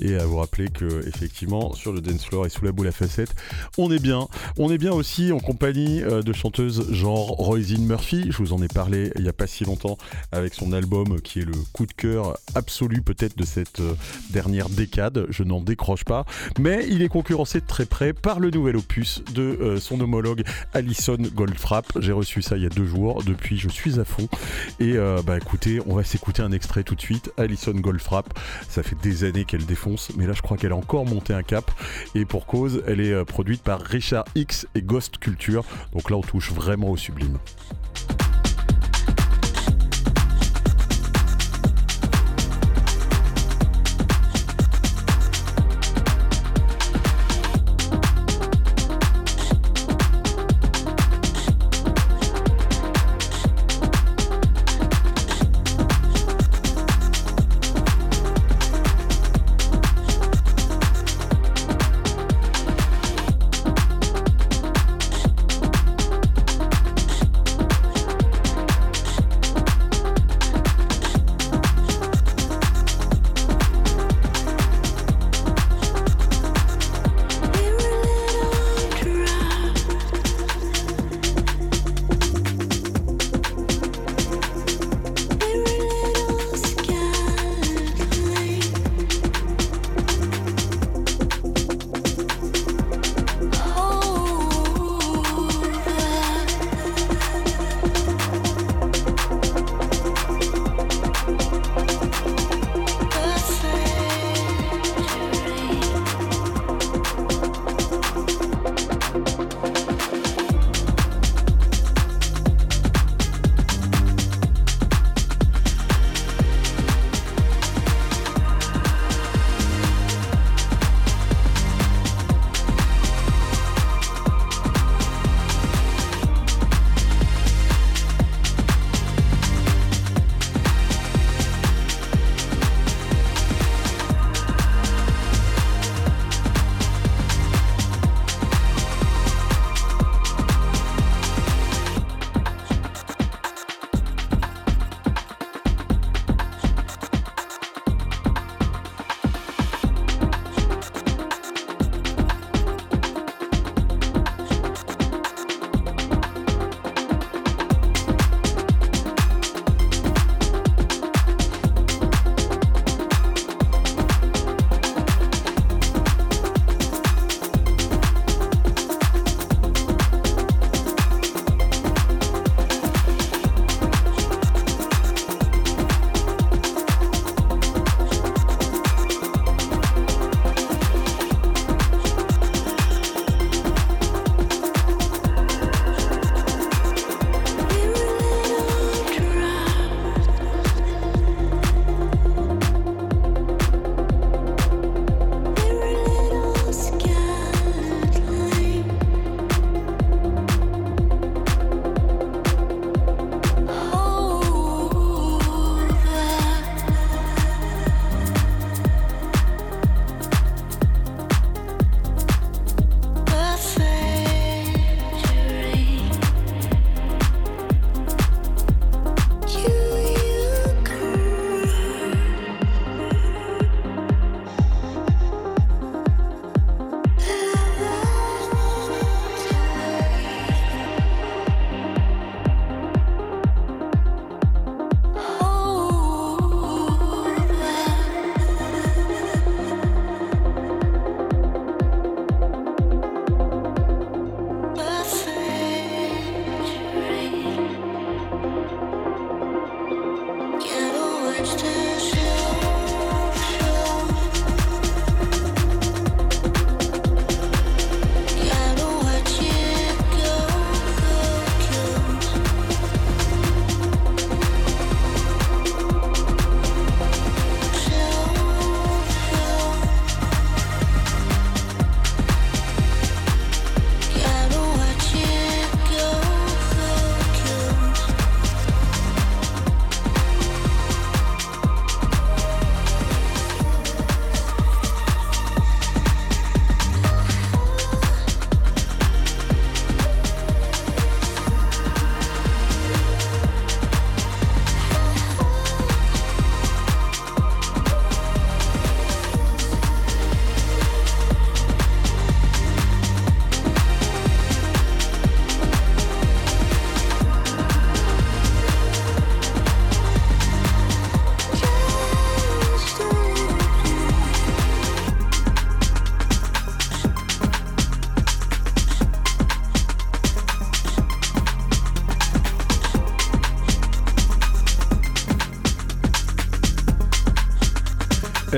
Et à vous rappeler que, effectivement, sur le dance floor et sous la boule à facettes, on est bien. On est bien aussi en compagnie euh, de chanteuses genre Roisin Murphy. Je vous en ai parlé il n'y a pas si longtemps avec son album qui est le coup de cœur absolu peut-être de cette euh, dernière décade. Je n'en décroche pas. Mais il est concurrencé de très près par le nouvel opus de euh, son homologue Alison Goldfrapp. J'ai reçu ça il y a deux jours. Depuis, je suis à fond. Et euh, bah écoutez, on va s'écouter un extrait tout de suite. Alison Goldfrapp, ça fait des années qu'elle défonce, mais là je crois qu'elle a encore monté un cap. Et pour cause, elle est produite par Richard X et Ghost Culture. Donc là, on touche vraiment au sublime.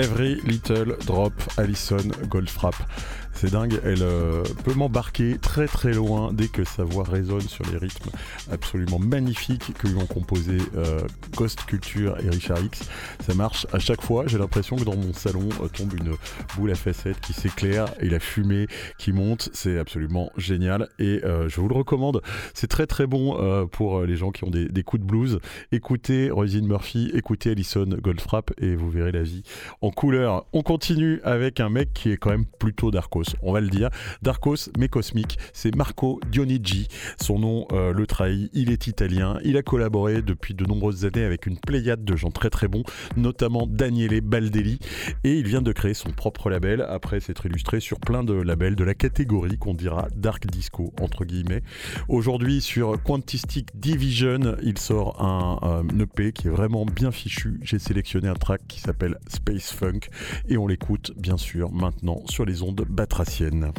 Every Little Drop, Allison Goldfrapp. C'est dingue, elle euh, peut m'embarquer très très loin dès que sa voix résonne sur les rythmes absolument magnifiques que lui ont composé euh, Ghost Culture et Richard X. Ça marche à chaque fois, j'ai l'impression que dans mon salon euh, tombe une boule à facettes qui s'éclaire et la fumée qui monte, c'est absolument génial et euh, je vous le recommande. C'est très très bon euh, pour les gens qui ont des, coups de blues. Écoutez Rosine Murphy, écoutez Alison Goldfrapp et vous verrez la vie en couleur. On continue avec un mec qui est quand même plutôt Darkos, on va le dire. Darkos, mais cosmique, c'est Marco Dionigi. Son nom le trahit, il est italien. Il a collaboré depuis de nombreuses années avec une pléiade de gens très très bons, notamment Daniele Baldelli. Et il vient de créer son propre label après s'être illustré sur plein de labels de la catégorie qu'on dira Dark Disco, entre guillemets. Aujourd'hui, sur Quantistic Division, il sort un, un EP qui est vraiment bien fichu. J'ai sélectionné un track qui s'appelle Space Funk et on l'écoute bien sûr maintenant sur les ondes batraciennes.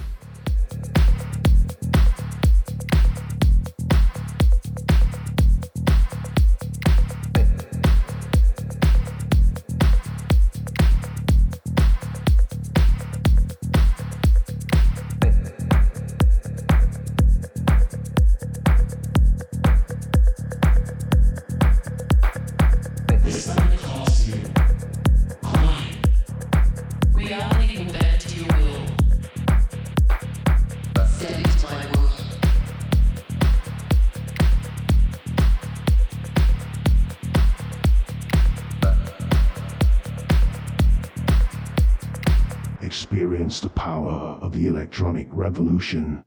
Electronic revolution.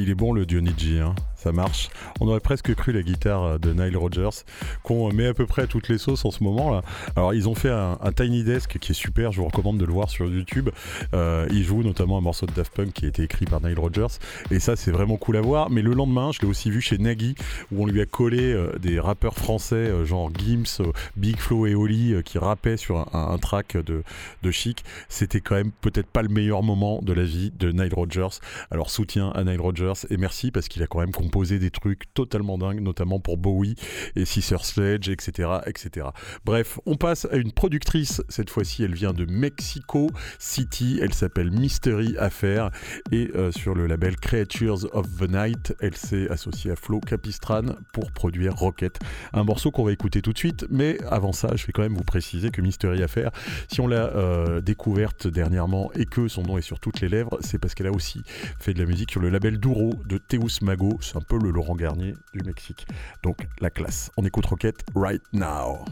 Il est bon le Dionigi, hein. ça marche. On aurait presque cru la guitare de Nile Rodgers, qu'on met à peu près toutes les sauces en ce moment là. Alors ils ont fait un, Tiny Desk qui est super, je vous recommande de le voir sur YouTube. Euh, il joue notamment un morceau de Daft Punk qui a été écrit par Nile Rodgers, et ça c'est vraiment cool à voir. Mais le lendemain, je l'ai aussi vu chez Nagui, où on lui a collé euh, des rappeurs français euh, genre Gims, Big Flo et Oli qui rappaient sur un, track de, Chic. C'était quand même peut-être pas le meilleur moment de la vie de Nile Rodgers. Alors soutien à Nile Rodgers et merci parce qu'il a quand même composé des trucs totalement dingues, notamment pour Bowie et Sister Sledge, etc., etc. Bref, on passe à une productrice. Cette fois-ci, elle vient de Mexico City. Elle s'appelle Mystery Affair et euh, sur le label Creatures of the Night, elle s'est associée à Flo Capistran pour produire Rocket. Un morceau qu'on va écouter tout de suite, mais avant ça, je vais quand même vous préciser que Mystery Affair, si on l'a euh, découverte dernièrement et que son nom est sur toutes les lèvres, c'est parce qu'elle a aussi fait de la musique sur le label Duro de Teus Mago. C'est un peu le Laurent Garnier du Mexique. Donc la classe. On écoute Rocket right now.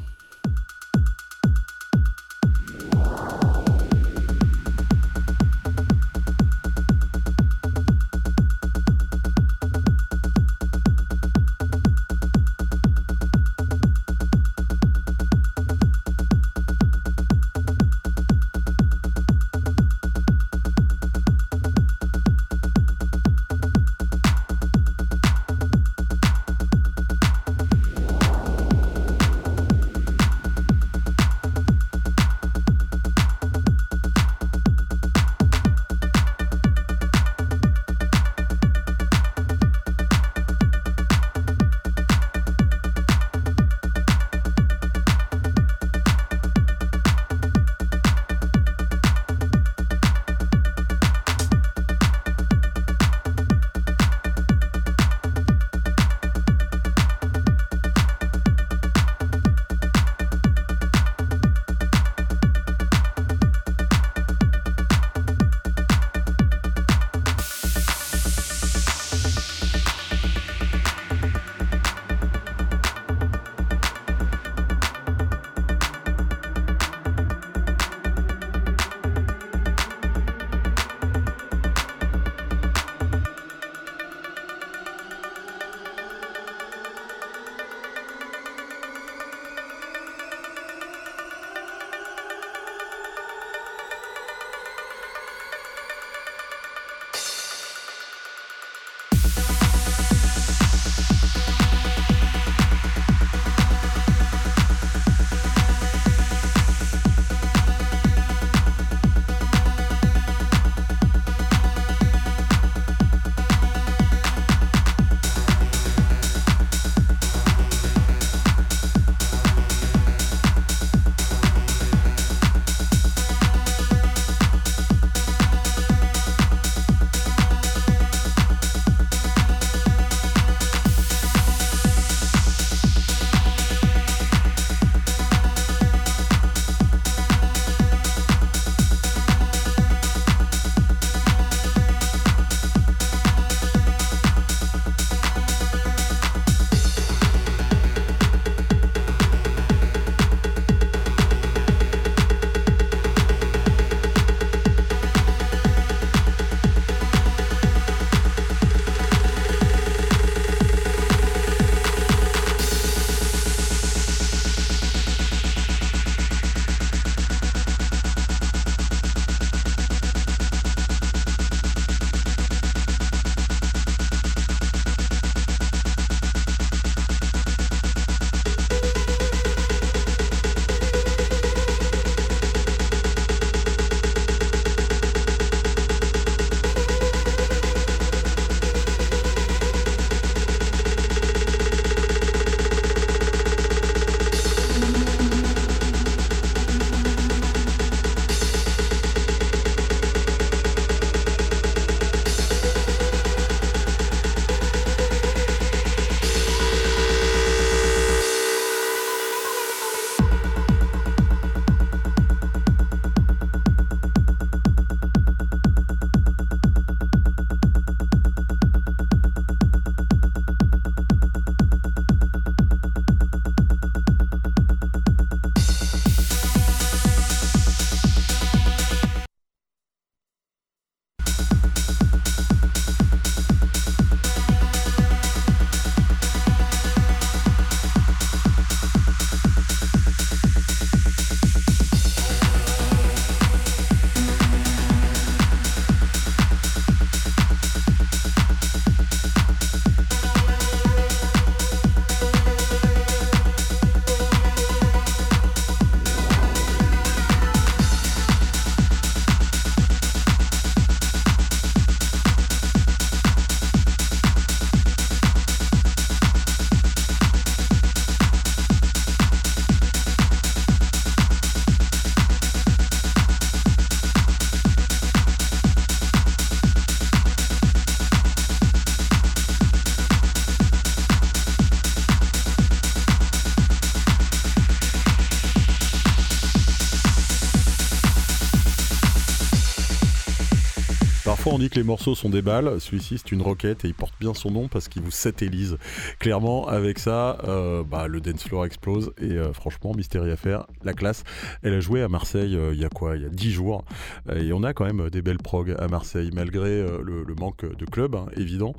On dit que les morceaux sont des balles, celui-ci c'est une roquette et il porte bien son nom parce qu'il vous satellise. Clairement avec ça, euh, bah, le dance floor explose et euh, franchement Mystery Affair, la classe. Elle a joué à Marseille euh, il y a quoi? Il y a 10 jours et on a quand même des belles prog à Marseille malgré le, manque de clubs hein, évident.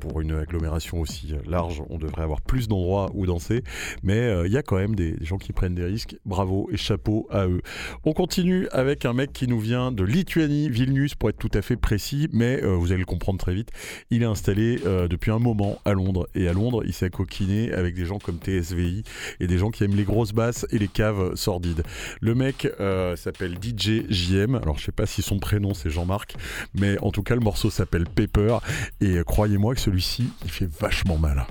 Pour une agglomération aussi large, on devrait avoir plus d'endroits où danser, mais il y a quand même des, des gens qui prennent des risques. Bravo et chapeau à eux. On continue avec un mec qui nous vient de Lituanie, Vilnius pour être tout à fait précis, mais euh, vous allez le comprendre très vite. Il est installé euh, depuis un moment à Londres et à Londres, il s'est coquiné avec des gens comme TSVI et des gens qui aiment les grosses basses et les caves sordides. Le mec euh, s'appelle DJ JM. Alors je sais pas si son prénom c'est Jean-Marc, mais en tout cas le morceau s'appelle Paper et croyez-moi que celui-ci il fait vachement mal.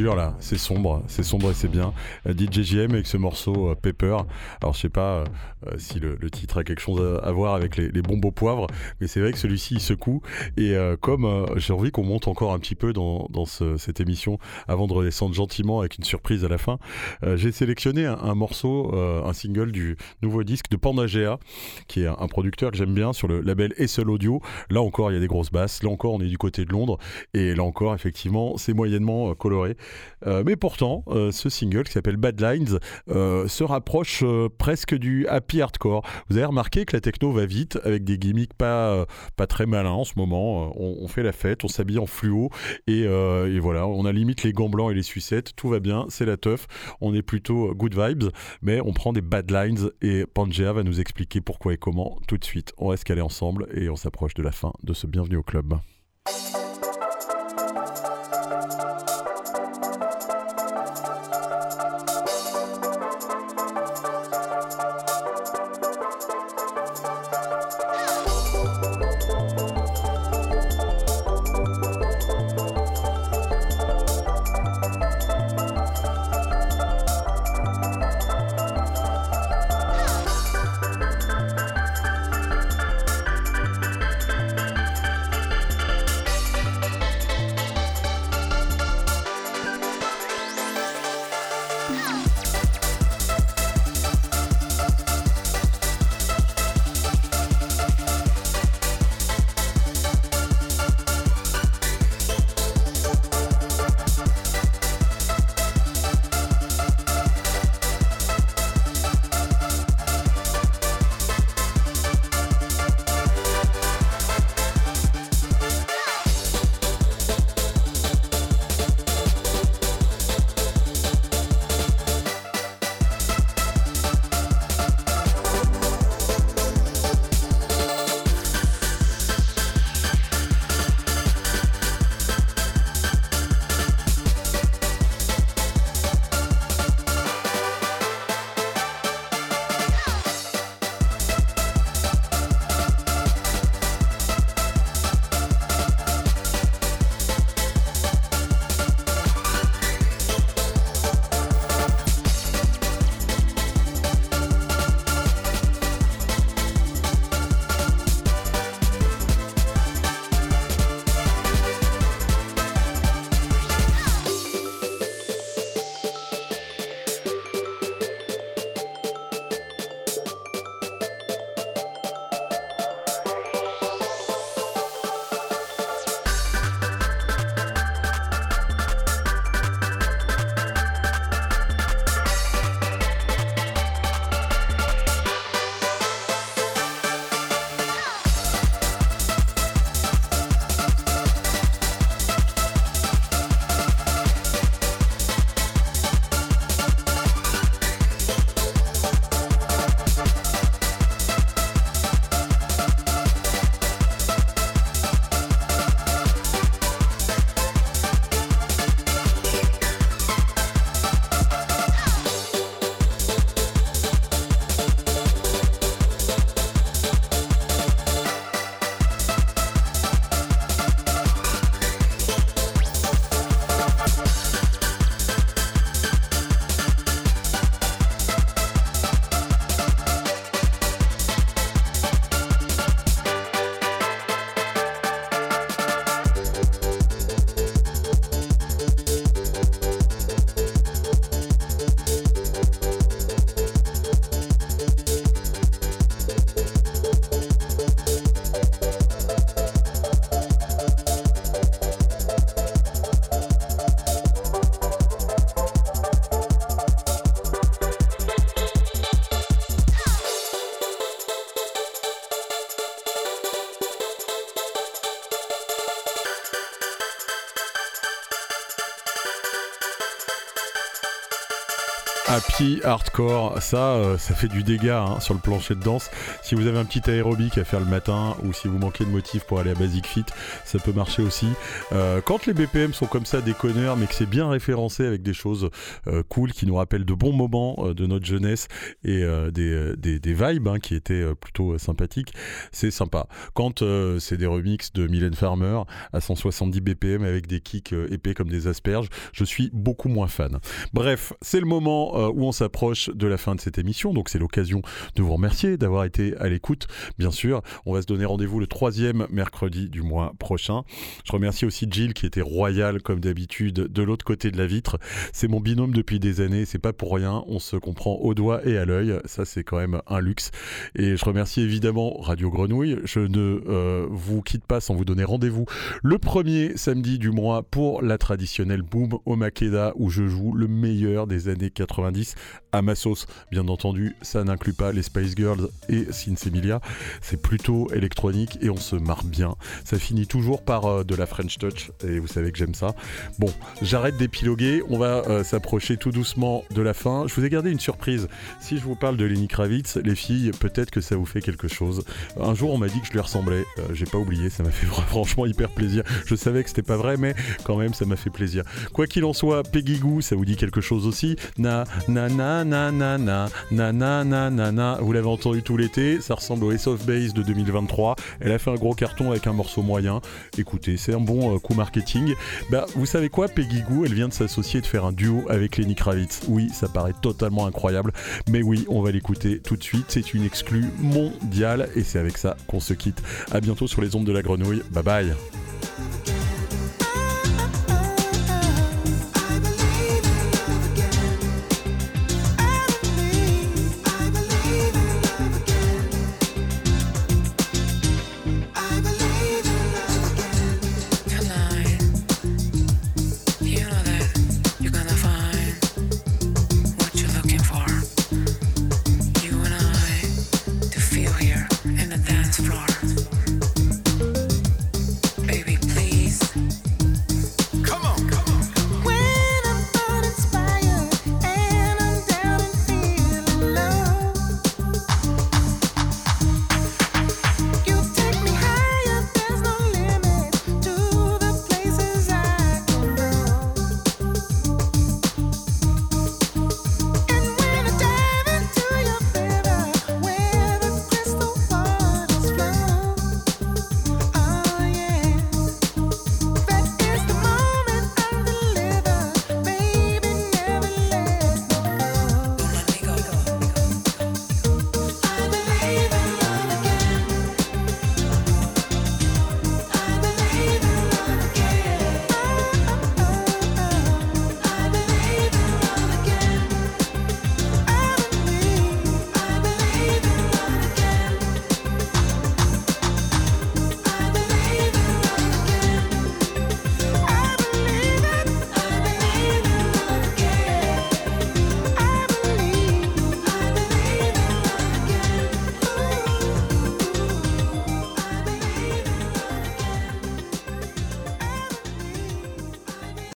Dur là, c'est sombre, c'est sombre et c'est bien. Euh, DJJM avec ce morceau euh, Pepper. Alors je sais pas euh, si le, titre a quelque chose à, voir avec les, les bombes poivre, mais c'est vrai que celui-ci il secoue. Et comme j'ai envie qu'on monte encore un petit peu dans, dans ce- cette émission avant de redescendre gentiment avec une surprise à la fin, j'ai sélectionné un, morceau, un single du nouveau disque de Pandagea, qui est un, producteur que j'aime bien sur le label Essel Audio. Là encore, il y a des grosses basses. Là encore, on est du côté de Londres. Et là encore, effectivement, c'est moyennement coloré. Mais pourtant, euh, ce single qui s'appelle Bad Lines euh, se rapproche euh, presque du happy hardcore. Vous avez remarqué que la techno va vite avec des gimmicks pas, euh, très malins en ce moment. Euh, On, fait la fête, on s'habille en fluo et, euh, voilà, on a limite les gants blancs et les sucettes. Tout va bien, c'est la teuf. On est plutôt euh, good vibes, mais on prend des bad lines et Pangea va nous expliquer pourquoi et comment tout de suite. On reste calés ensemble et on s'approche de la fin de ce Bienvenue au club. Hardcore, ça, euh, ça fait du dégât hein, sur le plancher de danse. Si vous avez un petit aérobic à faire le matin ou si vous manquez de motifs pour aller à Basic Fit, ça peut marcher aussi. Euh, quand les BPM sont comme ça déconneurs, mais que c'est bien référencé avec des choses euh, cool qui nous rappellent de bons moments euh, de notre jeunesse et des, des, des vibes hein, qui étaient plutôt sympathiques, c'est sympa. Quand c'est des remixes de Mylène Farmer à 170 BPM avec des kicks épais comme des asperges, je suis beaucoup moins fan. Bref, c'est le moment où on s'approche de la fin de cette émission, donc c'est l'occasion de vous remercier d'avoir été à l'écoute. Bien sûr, on va se donner rendez-vous le troisième mercredi du mois prochain. Je remercie aussi Jill qui était royale comme d'habitude de l'autre côté de la vitre. C'est mon binôme depuis des années, c'est pas pour rien, on se comprend au doigt et à l'œil, ça c'est quand même un luxe. Et je remercie évidemment Radio Grenouille. Je ne euh, vous quitte pas sans vous donner rendez-vous le premier samedi du mois pour la traditionnelle Boom au Makeda où je joue le meilleur des années 90 à ma sauce. Bien entendu, ça n'inclut pas les Spice Girls et Sinsemilia. C'est plutôt électronique et on se marre bien. Ça finit toujours par euh, de la French Touch et vous savez que j'aime ça. Bon, j'arrête d'épiloguer. On va euh, s'approcher tout doucement de la fin. Je vous ai gardé une surprise. Si je vous parle de Lenny Kravitz, les filles, peut-être que ça vous fait quelque chose. Un jour, on m'a dit que je lui ressemblais. Euh, J'ai pas oublié. Ça m'a fait franchement hyper plaisir. Je savais que c'était pas vrai, mais quand même, ça m'a fait plaisir. Quoi qu'il en soit, Peggy Goo, ça vous dit quelque chose aussi? Na na na na na na na na na na na. Vous l'avez entendu tout l'été. Ça ressemble au Ace of Base de 2023. Elle a fait un gros carton avec un morceau moyen. Écoutez, c'est un bon euh, coup marketing. Bah, vous savez quoi, Peggy Goo, elle vient de s'associer de faire un duo avec Lenny Kravitz. Oui, ça paraît totalement incroyable, mais oui, on va l'écouter tout de suite. C'est une exclue mondiale et c'est avec ça qu'on se quitte. À bientôt sur les ondes de la grenouille. Bye bye.